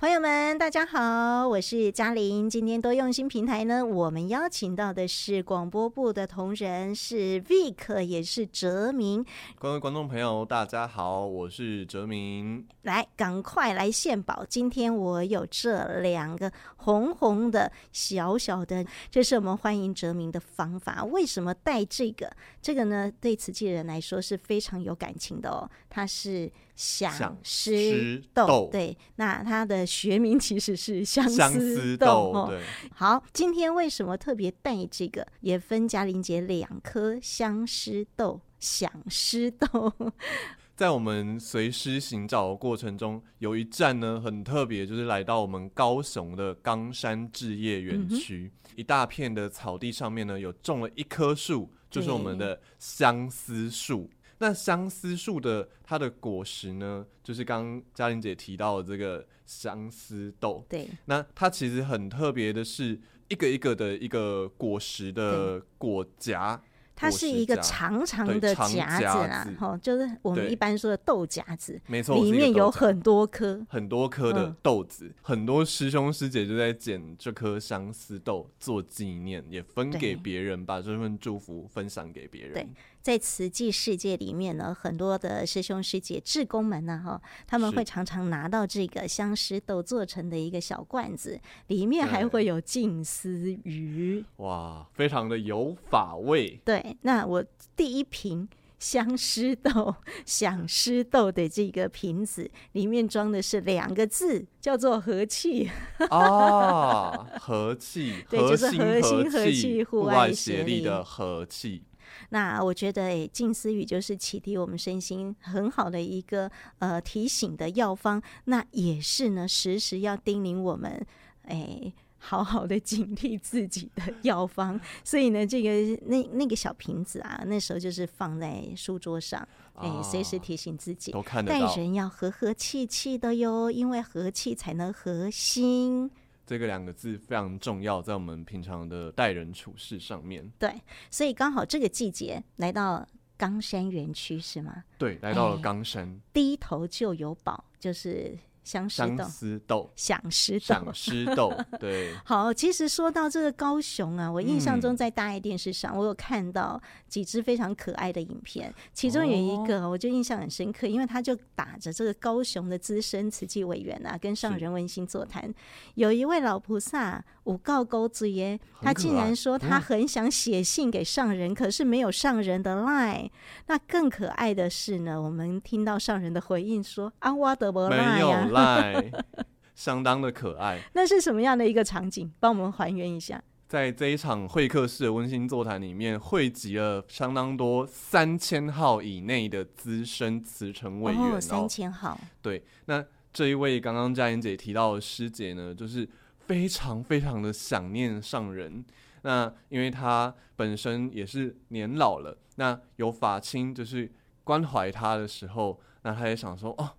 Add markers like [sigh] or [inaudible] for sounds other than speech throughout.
朋友们，大家好，我是嘉玲。今天多用心平台呢，我们邀请到的是广播部的同仁，是 Vic，也是哲明。各位观众朋友，大家好，我是哲明。来，赶快来献宝！今天我有这两个红红的小小的，这是我们欢迎哲明的方法。为什么带这个？这个呢，对慈济人来说是非常有感情的哦。它是响狮豆，对，那它的。学名其实是相思豆，哦。对，好，今天为什么特别带这个？也分嘉玲姐两颗相思豆、相思豆。[laughs] 在我们随师行找的过程中，有一站呢很特别，就是来到我们高雄的冈山置业园区，嗯，一大片的草地上面呢，有种了一棵树，就是我们的相思树。那相思树的它的果实呢，就是刚刚嘉玲姐提到的这个相思豆。对，那它其实很特别的是，一个一个的一个果实的果荚。它是一个长长的夹子啊，哈，就是我们一般说的豆夹子，没错，里面有很多颗，很多颗的豆子，嗯，很多师兄师姐就在捡这颗相思豆做纪念，也分给别人，把这份祝福分享给别人。对，在慈济世界里面呢，很多的师兄师姐、志工们呢，哈，他们会常常拿到这个相思豆做成的一个小罐子，里面还会有静思鱼，哇，非常的有法味，对。那我第一瓶相思豆、响狮豆的这个瓶子里面装的是两个字，叫做和气。哦，[laughs] 和气，对，就是和心和气，户外协力的和气。那我觉得，哎，静思语就是启迪我们身心很好的一个呃提醒的药方。那也是呢，时时要叮咛我们，哎。好好的警惕自己的 [laughs] 药方，所以呢，这个那那个小瓶子啊，那时候就是放在书桌上，哎、啊，随时提醒自己，待人要和和气气的哟，因为和气才能和心。这个两个字非常重要，在我们平常的待人处事上面。对，所以刚好这个季节来到冈山园区是吗？对，来到了冈山，低头就有宝，就是。相思豆，想思豆，想思豆，对。好，其实说到这个高雄啊，我印象中在大爱电视上，我有看到几支非常可爱的影片，其中有一个我就印象很深刻，因为他就打着这个高雄的资深慈济委员啊，跟上人温馨座谈，有一位老菩萨五告勾子耶，他竟然说他很想写信给上人，可是没有上人的 line。那更可爱的是呢，我们听到上人的回应说啊，我的没 line 呀。爱相当的可爱，[laughs] 那是什么样的一个场景？帮我们还原一下。在这一场会客室的温馨座谈里面，汇集了相当多三千号以内的资深慈诚委员。哦，三千号。对，那这一位刚刚嘉玲姐提到的师姐呢，就是非常非常的想念上人。那因为她本身也是年老了，那有法亲就是关怀她的时候，那她也想说哦。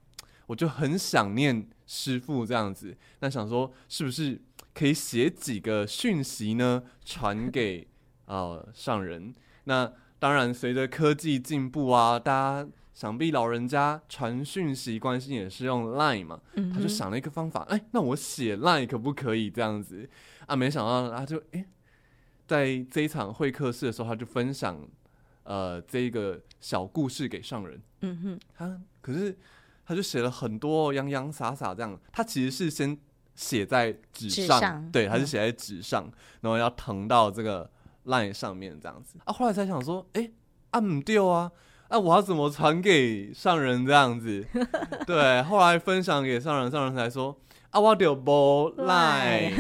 我就很想念师傅这样子，那想说是不是可以写几个讯息呢，传给呃上人？那当然，随着科技进步啊，大家想必老人家传讯息关心也是用 Line 嘛，他就想了一个方法，哎、欸，那我写 Line 可不可以这样子啊？没想到他就哎、欸，在这一场会客室的时候，他就分享呃这个小故事给上人。嗯哼，他可是。他就写了很多洋洋洒洒这样，他其实是先写在纸上，上，对，他是写在纸上，嗯，然后要腾到这个 line 上面这样子啊。后来才想说，哎、欸，啊唔掉啊，啊我要怎么传给上人这样子？[laughs] 对，后来分享给上人，上人才说。啊，我就无赖，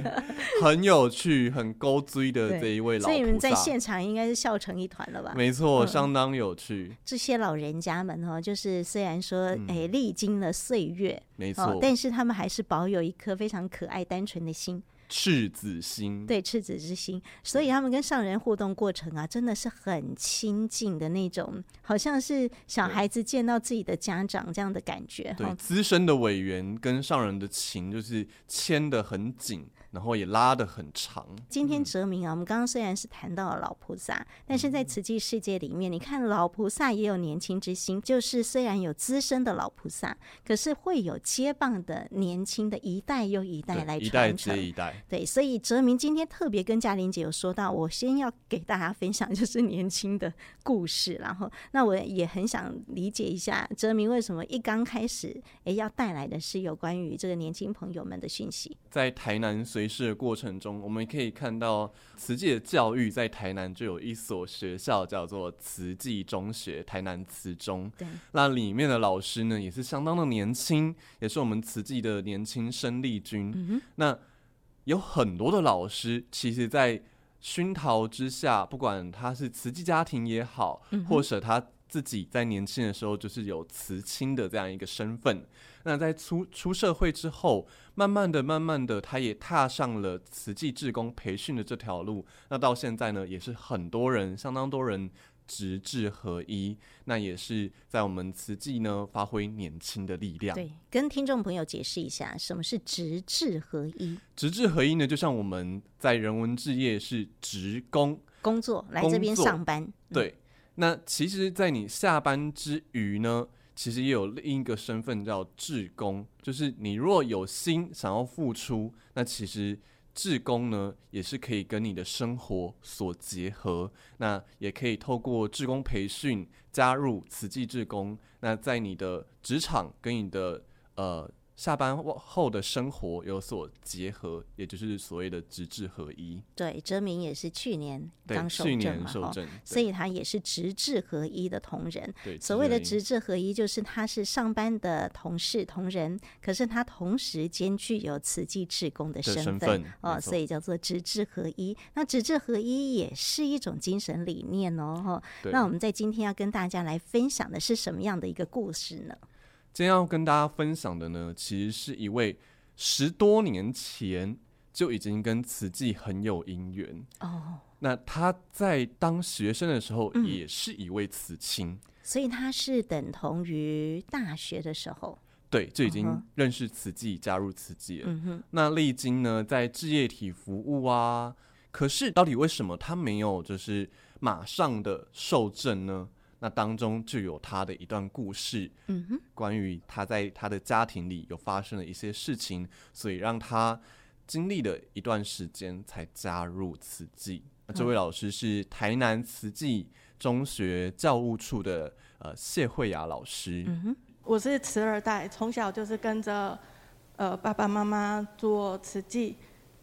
[laughs] 很有趣，很勾追的这一位老所以你们在现场应该是笑成一团了吧？没错，相当有趣。嗯、这些老人家们哦，就是虽然说哎历、欸、经了岁月，没错，但是他们还是保有一颗非常可爱单纯的心。赤子心，对，赤子之心，所以他们跟上人互动过程啊，真的是很亲近的那种，好像是小孩子见到自己的家长这样的感觉。对，资深的委员跟上人的情就是牵得很紧。然后也拉得很长。今天哲明啊，我们刚刚虽然是谈到了老菩萨，但是在瓷器世界里面，你看老菩萨也有年轻之心，就是虽然有资深的老菩萨，可是会有接棒的年轻的一代又一代来传承。一代接一代。对，所以哲明今天特别跟嘉玲姐有说到，我先要给大家分享就是年轻的故事，然后那我也很想理解一下哲明为什么一刚开始哎要带来的是有关于这个年轻朋友们的讯息，在台南随师的过程中，我们可以看到慈济的教育在台南就有一所学校叫做慈济中学，台南慈中。对，那里面的老师呢也是相当的年轻，也是我们慈济的年轻生力军。嗯，那有很多的老师，其实，在熏陶之下，不管他是慈济家庭也好，嗯、或者他自己在年轻的时候就是有慈亲的这样一个身份。那在出出社会之后，慢慢的、慢慢的，他也踏上了慈济志工培训的这条路。那到现在呢，也是很多人、相当多人直志合一。那也是在我们慈济呢，发挥年轻的力量。对，跟听众朋友解释一下，什么是直志合一？直志合一呢，就像我们在人文置业是职工工作来这边上班。对，那其实，在你下班之余呢，其实也有另一个身份叫志工，就是你若有心想要付出，那其实志工呢也是可以跟你的生活所结合，那也可以透过志工培训加入慈济志工，那在你的职场跟你的呃。下班后的生活有所结合，也就是所谓的直志合一。对，哲明也是去年刚受证嘛，所以他也是直志合一的同仁。对，所谓的直志合一，就是他是上班的同事同仁，可是他同时兼具有慈济志工的身份，哦，所以叫做直志合一。那直志合一也是一种精神理念哦，哈。那我们在今天要跟大家来分享的是什么样的一个故事呢？今天要跟大家分享的呢，其实是一位十多年前就已经跟慈济很有姻缘哦。那他在当学生的时候，也是一位慈青，嗯，所以他是等同于大学的时候，对，就已经认识慈济，加入慈济了。嗯哼。那历经呢，在志业体服务啊，可是到底为什么他没有就是马上的受证呢？那当中就有他的一段故事，嗯哼，关于他在他的家庭里有发生了一些事情，所以让他经历了一段时间才加入慈济。那这位老师是台南慈济中学教务处的呃谢慧雅老师。嗯哼，我是慈二代，从小就是跟着呃爸爸妈妈做慈济，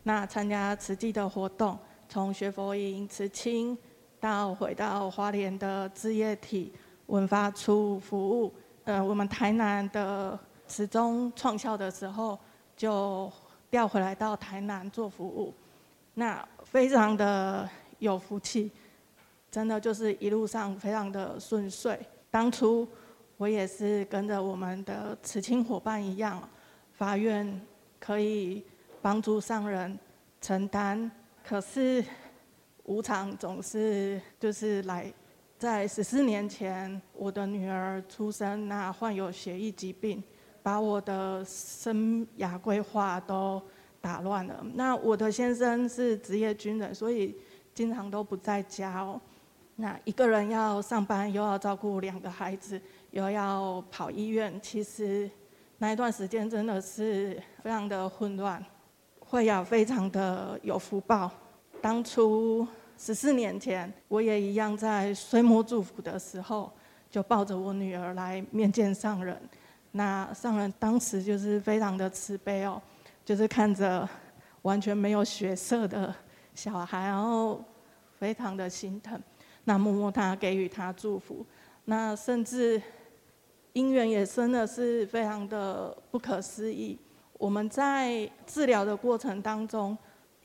那参加慈济的活动，从学佛营、慈青。到回到花莲的志业体文发处服务，呃，我们台南的慈中创校的时候，就调回来到台南做服务，那非常的有福气，真的就是一路上非常的顺遂。当初我也是跟着我们的慈青伙伴一样，发愿可以帮助上人承担，可是。无常总是就是来，在十四年前，我的女儿出生，那患有血液疾病，把我的生涯规划都打乱了。那我的先生是职业军人，所以经常都不在家哦。那一个人要上班，又要照顾两个孩子，又要跑医院，其实那一段时间真的是非常的混乱。慧雅非常的有福报。当初十四年前，我也一样在岁末祝福的时候，就抱着我女儿来面见上人。那上人当时就是非常的慈悲哦，就是看着完全没有血色的小孩，然后非常的心疼，那摸摸他，给予他祝福。那甚至姻缘也真的是非常的不可思议。我们在治疗的过程当中，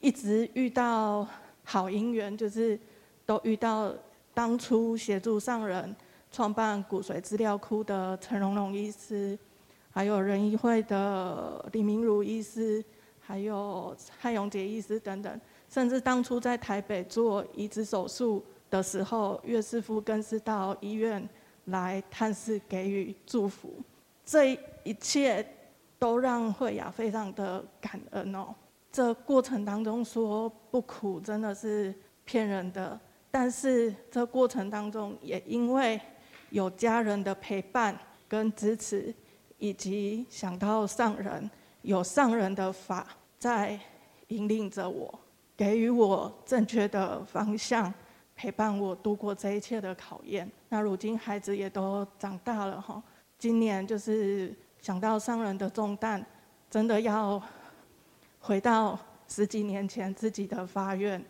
一直遇到好姻缘，就是都遇到当初协助上人创办骨髓资料库的陈荣荣医师，还有仁医会的李明儒医师，还有蔡永杰医师等等，甚至当初在台北做移植手术的时候，岳师傅更是到医院来探视，给予祝福。这一切都让惠雅非常的感恩哦。这过程当中说不苦，真的是骗人的。但是这过程当中，也因为有家人的陪伴跟支持，以及想到上人，有上人的法在引领着我，给予我正确的方向，陪伴我度过这一切的考验。那如今孩子也都长大了哈，今年就是想到上人的重担，真的要回到十几年前自己的发愿。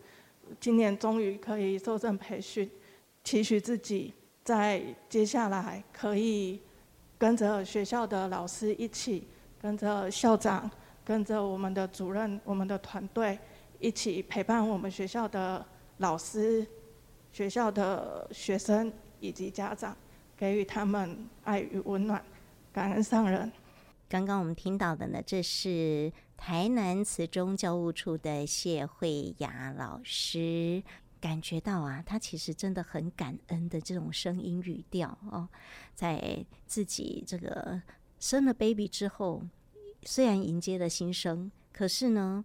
今年终于可以受证培训，期许自己在接下来可以跟着学校的老师一起，跟着校长，跟着我们的主任、我们的团队一起陪伴我们学校的老师、学校的学生以及家长，给予他们爱与温暖，感恩上人。刚刚我们听到的呢，这是台南慈中教务处的谢慧雅老师，感觉到啊，他其实真的很感恩的这种声音语调哦，在自己这个生了 baby 之后，虽然迎接了新生，可是呢，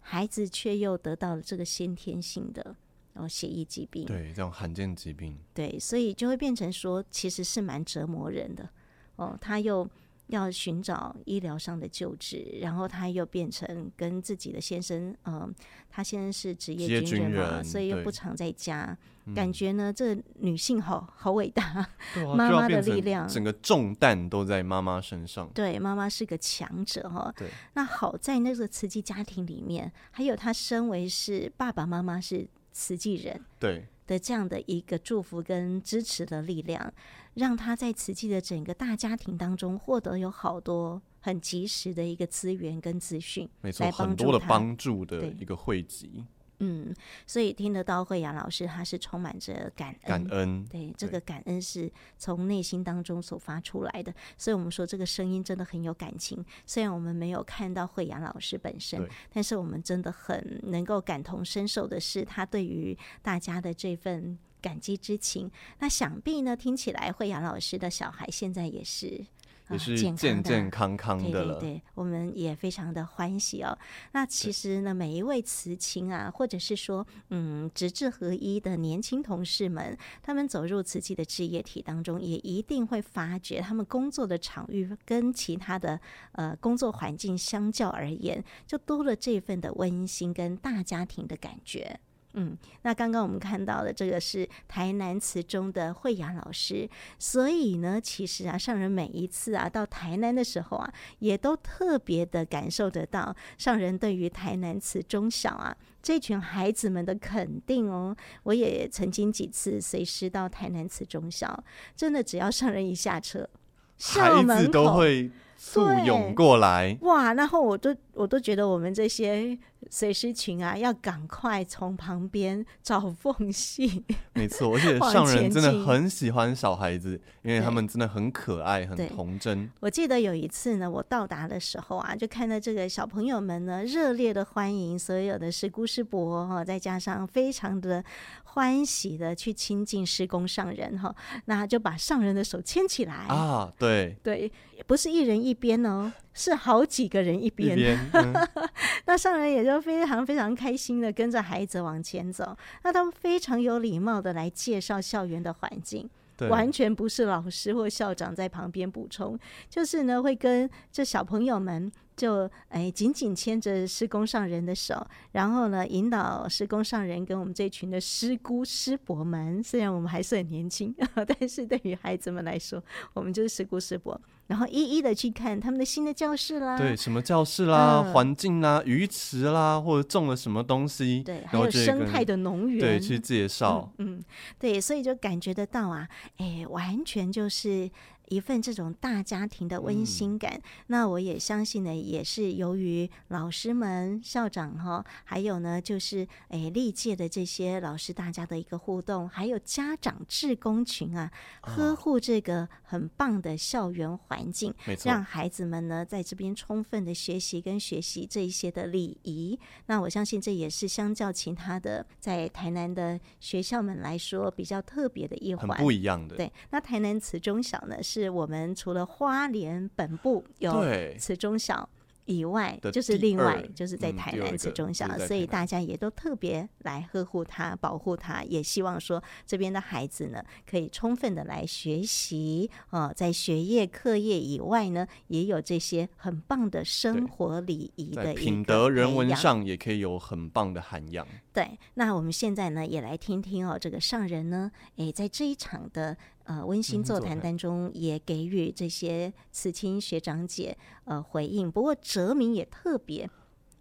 孩子却又得到了这个先天性的哦血液疾病，对，这种罕见疾病，对，所以就会变成说，其实是蛮折磨人的哦，他又。要寻找医疗上的救治，然后他又变成跟自己的先生，嗯、呃，他先生是职业军人嘛，人所以又不常在家，感觉呢，这女性好好伟大，[laughs] 妈妈、啊、的力量，整个重担都在妈妈身上。对，妈妈是个强者哈。对，那好在那个慈济家庭里面，还有他身为是爸爸妈妈是慈济人，对的这样的一个祝福跟支持的力量。让他在瓷器的整个大家庭当中获得有好多很及时的一个资源跟资讯，没错，很多的帮助的一个汇集。嗯，所以听得到惠阳老师，他是充满着感恩，感恩。对，这个感恩是从内心当中所发出来的。所以我们说这个声音真的很有感情。虽然我们没有看到惠阳老师本身，但是我们真的很能够感同身受的是，他对于大家的这份。感激之情，那想必呢，听起来惠阳老师的小孩现在也是也是健健康康的了。对对对，我们也非常的欢喜哦。那其实呢，每一位慈青啊，或者是说嗯，直志合一的年轻同事们，他们走入慈济的置业体当中，也一定会发觉他们工作的场域跟其他的呃工作环境相较而言，就多了这份的温馨跟大家庭的感觉。嗯，那刚刚我们看到的这个是台南词中的惠雅老师，所以呢，其实啊，上人每一次啊到台南的时候啊，也都特别的感受得到上人对于台南词中小啊这群孩子们的肯定哦。我也曾经几次随师到台南词中小，真的只要上人一下车，校门口，孩子都会簇拥过来，哇！然后我都我都觉得我们这些。随师群啊，要赶快从旁边找缝隙。没错，而且 [laughs] 上人真的很喜欢小孩子，因为他们真的很可爱、很童真。我记得有一次呢，我到达的时候啊，就看到这个小朋友们呢，热烈的欢迎所有的师姑师伯哈，再加上非常的欢喜的去亲近师公上人哈，那就把上人的手牵起来啊，对对，不是一人一边哦。是好几个人一边，一边嗯、[laughs] 那上人也就非常非常开心的跟着孩子往前走。那他们非常有礼貌的来介绍校园的环境，对完全不是老师或校长在旁边补充，就是呢会跟这小朋友们就哎紧紧牵着施工上人的手，然后呢引导施工上人跟我们这群的师姑师伯们，虽然我们还是很年轻，[laughs] 但是对于孩子们来说，我们就是师姑师伯。然后一一的去看他们的新的教室啦，对，什么教室啦、嗯、环境啦、鱼池啦，或者种了什么东西，对，还有生态的农园，对，去介绍，嗯，嗯，对，所以就感觉得到啊，哎，完全就是一份这种大家庭的温馨感。嗯、那我也相信呢，也是由于老师们、校长哈，还有呢，就是诶历届的这些老师大家的一个互动，还有家长志工群啊，呵护这个很棒的校园环境，让孩子们呢在这边充分的学习跟学习这一些的礼仪。那我相信这也是相较其他的在台南的学校们来说比较特别的一环，很不一样的。对，那台南慈中小呢，是我们除了花莲本部有慈中小。以外，就是另外，就是在台南慈中小，所以大家也都特别来呵护它、保护它，也希望说这边的孩子呢，可以充分的来学习啊，在学业课业以外呢，也有这些很棒的生活礼仪的品德人文上，也可以有很棒的涵养。对，那我们现在呢，也来听听哦，这个上人呢，诶，在这一场的。呃，温馨座谈当中也给予这些慈青学长姐呃回应，不过哲明也特别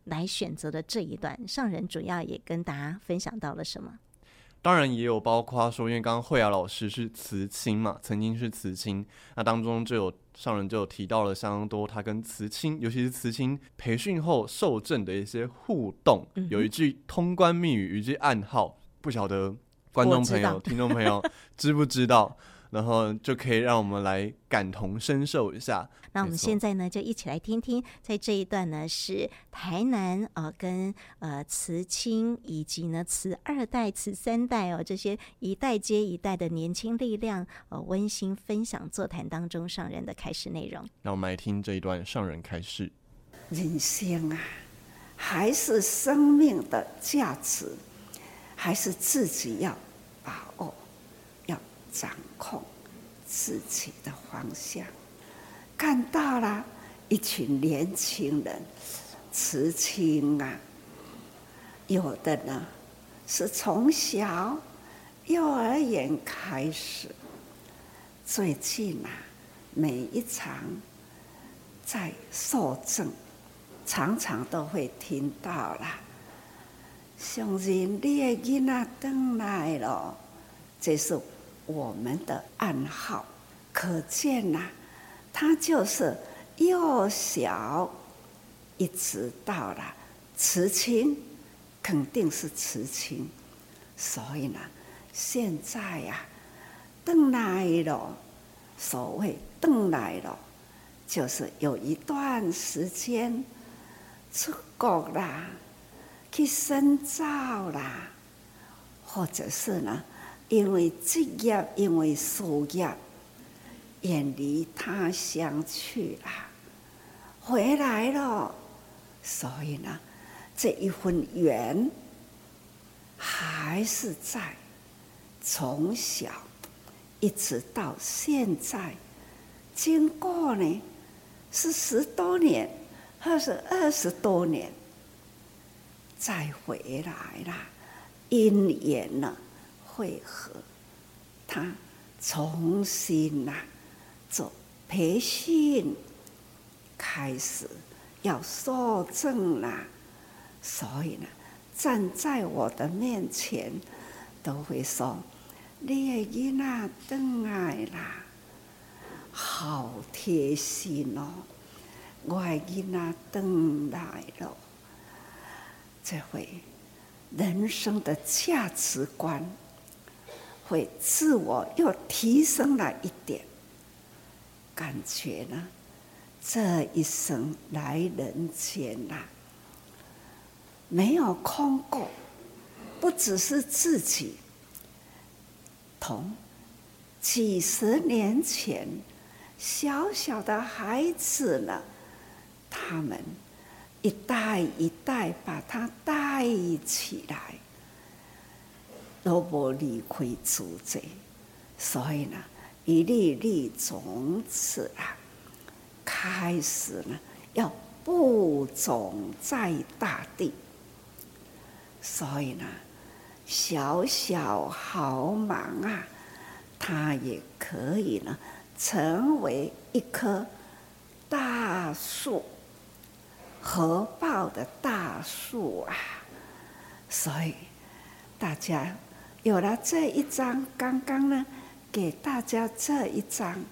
来选择的这一段，上人主要也跟大家分享到了什么？当然也有包括说，因为刚刚慧雅老师是慈亲嘛，曾经是慈亲，那当中就有上人就有提到了相当多他跟慈亲，尤其是慈亲培训后受证的一些互动，嗯、有一句通关密语，一句暗号，不晓得观众朋友、听众朋友知不知道？然后就可以让我们来感同身受一下。那我们现在呢，就一起来听听，在这一段呢，是台南啊、呃，跟呃慈亲以及呢慈二代、慈三代哦，这些一代接一代的年轻力量呃温馨分享座谈当中上人的开始内容。那我们来听这一段上人开始：人生啊，还是生命的价值，还是自己要把握。掌控自己的方向，看到了一群年轻人，慈亲啊，有的呢是从小幼儿园开始，最近啊，每一场在受证，常常都会听到了，相信，你的囡仔回来了，这是。我们的暗号，可见呐、他就是幼小一直到了慈亲，肯定是慈亲，所以呢，现在呀、啊，回来了，所谓邓来了，就是有一段时间出国啦，去深造啦，或者是呢。因为职业，因为事业，远离他乡去了，回来了。所以呢，这一份缘还是在从小一直到现在，经过呢是十多年，或是二十多年，再回来了，因缘了。会合，他重新呐、啊、做培训，开始要受证了，所以呢，站在我的面前，都会说：“你的囡仔回来啦，好贴心哦！我的囡仔回来了，这回人生的价值观。”会自我又提升了一点，感觉呢，这一生来人间呐，没有空过，不只是自己，同几十年前小小的孩子呢，他们一代一代把他带起来。都不离开祖籍，所以呢，一粒粒种子啊，开始呢要播种在大地。所以呢，小小毫芒啊，它也可以呢成为一棵大树，合抱的大树啊。所以大家。有了这一张，刚刚呢，给大家这一张，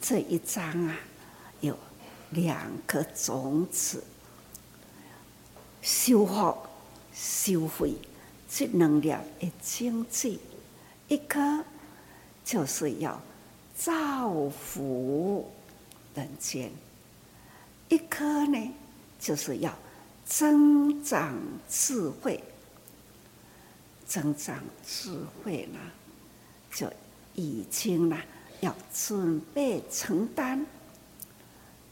这一张啊，有两颗种子，修复、收回这能量的经济，一颗就是要造福人间，一颗呢就是要增长智慧，增长智慧呢，就已经呢要准备承担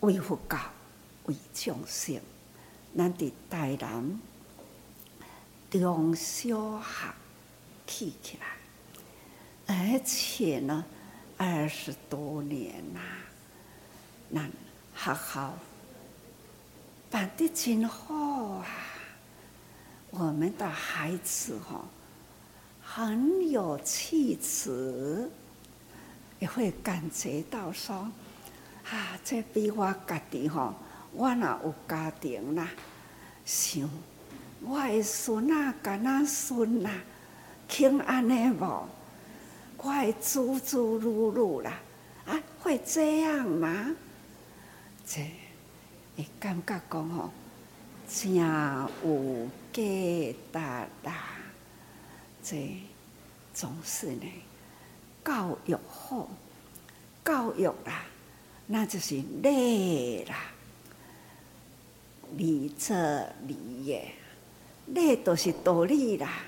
为佛教、为众生。咱伫台南中小学起起来，而且呢，二十多年呐，咱学校办得真好啊！我们的孩子哈，很有气质，也会感觉到说，啊，这比我家己吼。我若有家庭啦，想我的孙仔、囡仔、孙啦，肯安尼无？我会猪猪噜噜啦，啊，会这样吗？这会感觉讲吼，真有价值啦。这总是呢，教育好，教育啦，那就是累啦。礼则礼也，礼都是道理啦。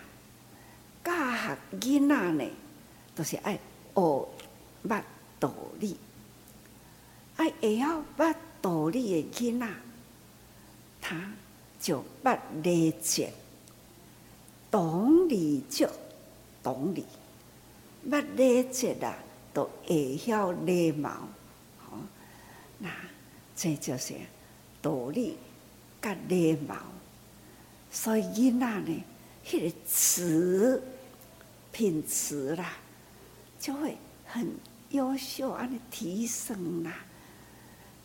教学囡仔呢，都是爱学捌道理，爱会晓捌道理的囡仔，他就捌礼节，懂礼就懂礼，捌礼节啦，都会晓礼貌。好，那这就是道理。甲礼貌，所以囡仔呢，迄个词品词啦，就会很优秀，安尼提升啦。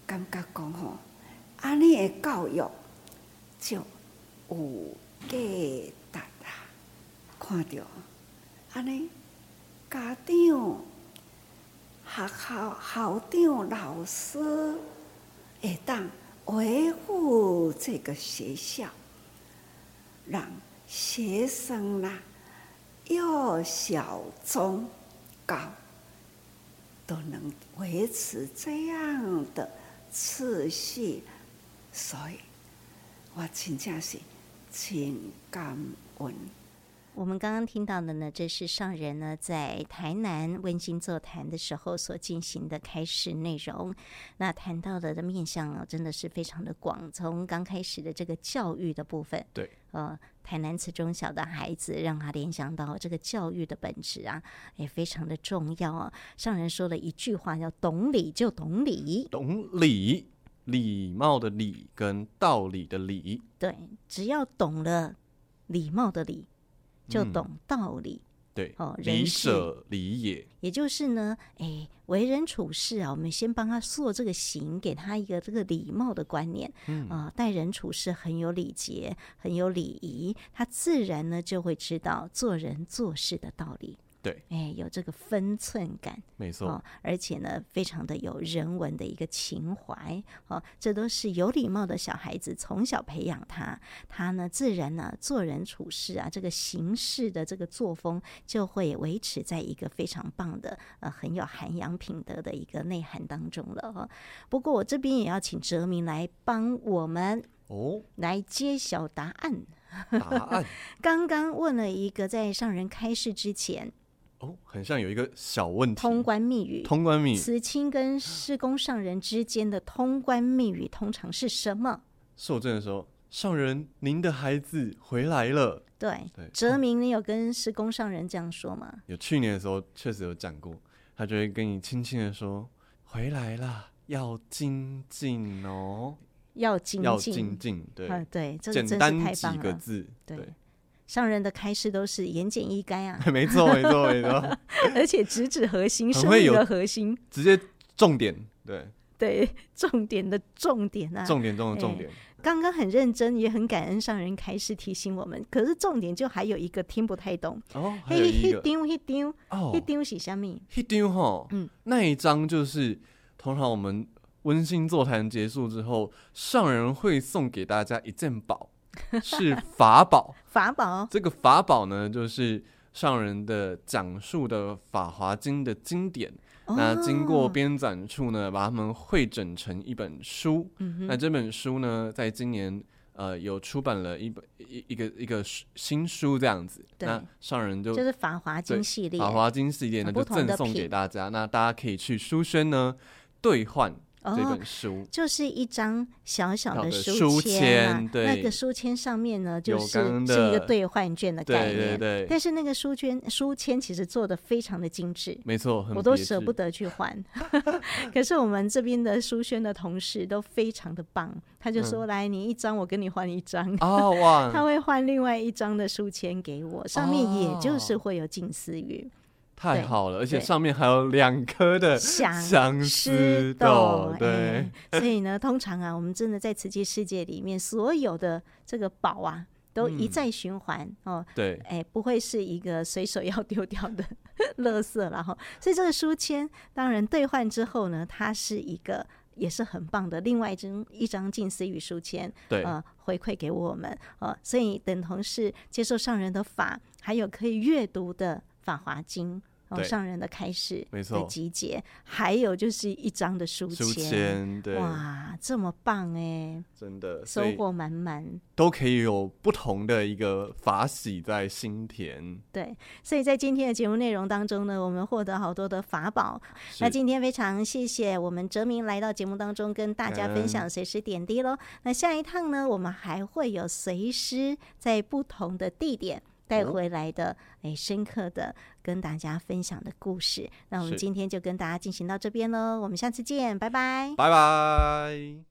感觉讲吼，安尼的教育就有价值啦。看到安尼，家长、学校校长、老师会当。维护这个学校，让学生呐，幼小中高都能维持这样的次序，所以我真正是真感恩。我们刚刚听到的呢，这是上人呢在台南温馨座谈的时候所进行的开示内容。那谈到的的面向啊，真的是非常的广。从刚开始的这个教育的部分，对，呃，台南慈中小的孩子，让他联想到这个教育的本质啊，也非常的重要啊。上人说了一句话，叫“懂礼就懂礼”，懂礼，礼貌的礼跟道理的理。对，只要懂了礼貌的礼。就懂道理，嗯、对哦，礼舍礼也，也就是呢，哎，为人处事啊，我们先帮他塑这个形，给他一个这个礼貌的观念，嗯啊，待人处事很有礼节，很有礼仪，他自然呢就会知道做人做事的道理。对，哎，有这个分寸感，没错，哦，而且呢，非常的有人文的一个情怀，哦，这都是有礼貌的小孩子从小培养他，他呢自然呢做人处事啊，这个行事的这个作风就会维持在一个非常棒的呃很有涵养品德的一个内涵当中了哈，哦。不过我这边也要请哲明来帮我们哦来揭晓答案。答案 [laughs] 刚刚问了一个在上人开示之前。哦，很像有一个小问题。通关密语，通关密语，慈亲跟师公上人之间的通关密语通常是什么？受证的时候，上人，您的孩子回来了。对，对，哲明，你有跟师公上人这样说吗？有，去年的时候确实有讲过，他就会跟你轻轻的说：“回来了，要精进哦，要精进，要精进。”对，啊，对，这简单几个字，对。对上人的开示都是言简意赅啊，没错没错没错，[laughs] 而且直指核心，生命的核心，直接重点，对。对，重点的重点啊，重点中的重点。刚、欸、刚很认真，也很感恩上人开始提醒我们，可是重点就还有一个听不太懂哦，嘿，一丢一丢哦，一丢是什么？一丢哈，嗯，那一章就是通常我们温馨座谈结束之后，上人会送给大家一件宝，[laughs] 是法宝。法宝，这个法宝呢，就是上人的讲述的《法华经》的经典。哦、那经过编纂处呢，把它们汇整成一本书。嗯、那这本书呢，在今年。呃，有出版了一本一一个一个新书这样子，那上人就就是《法华经》系列，《法华经》系列呢就赠送给大家，那大家可以去书轩呢兑换。这本书、哦、就是一张小小的书签、啊、对，那个书签上面呢，就是是一个兑换券的概念。对对对。但是那个书签书签其实做的非常的精致，没错，我都舍不得去换。[laughs] [laughs] 可是我们这边的书轩的同事都非常的棒，他就说：“嗯、来，你一张，我跟你换一张。”哦哇！[laughs] 他会换另外一张的书签给我，上面也就是会有近思语。太好了，而且上面还有两颗的相思豆，对。所以呢，通常啊，我们真的在瓷器世界里面，所有的这个宝啊，都一再循环、嗯、哦。对，哎，不会是一个随手要丢掉的 [laughs] 垃圾然后。所以这个书签，当然兑换之后呢，它是一个也是很棒的，另外一张一张近思语书签，对，呃，回馈给我们呃，所以等同是接受上人的法，还有可以阅读的《法华经》。哦，上人的开始的集结，还有就是一张的书签，书签，对，哇，这么棒哎，真的收获满满，都可以有不同的一个法喜在心田。对，所以在今天的节目内容当中呢，我们获得好多的法宝。那今天非常谢谢我们哲明来到节目当中跟大家分享随师点滴喽。那下一趟呢，我们还会有随师在不同的地点。带回来的，哎，深刻的跟大家分享的故事。那我们今天就跟大家进行到这边喽，我们下次见，拜拜，拜拜。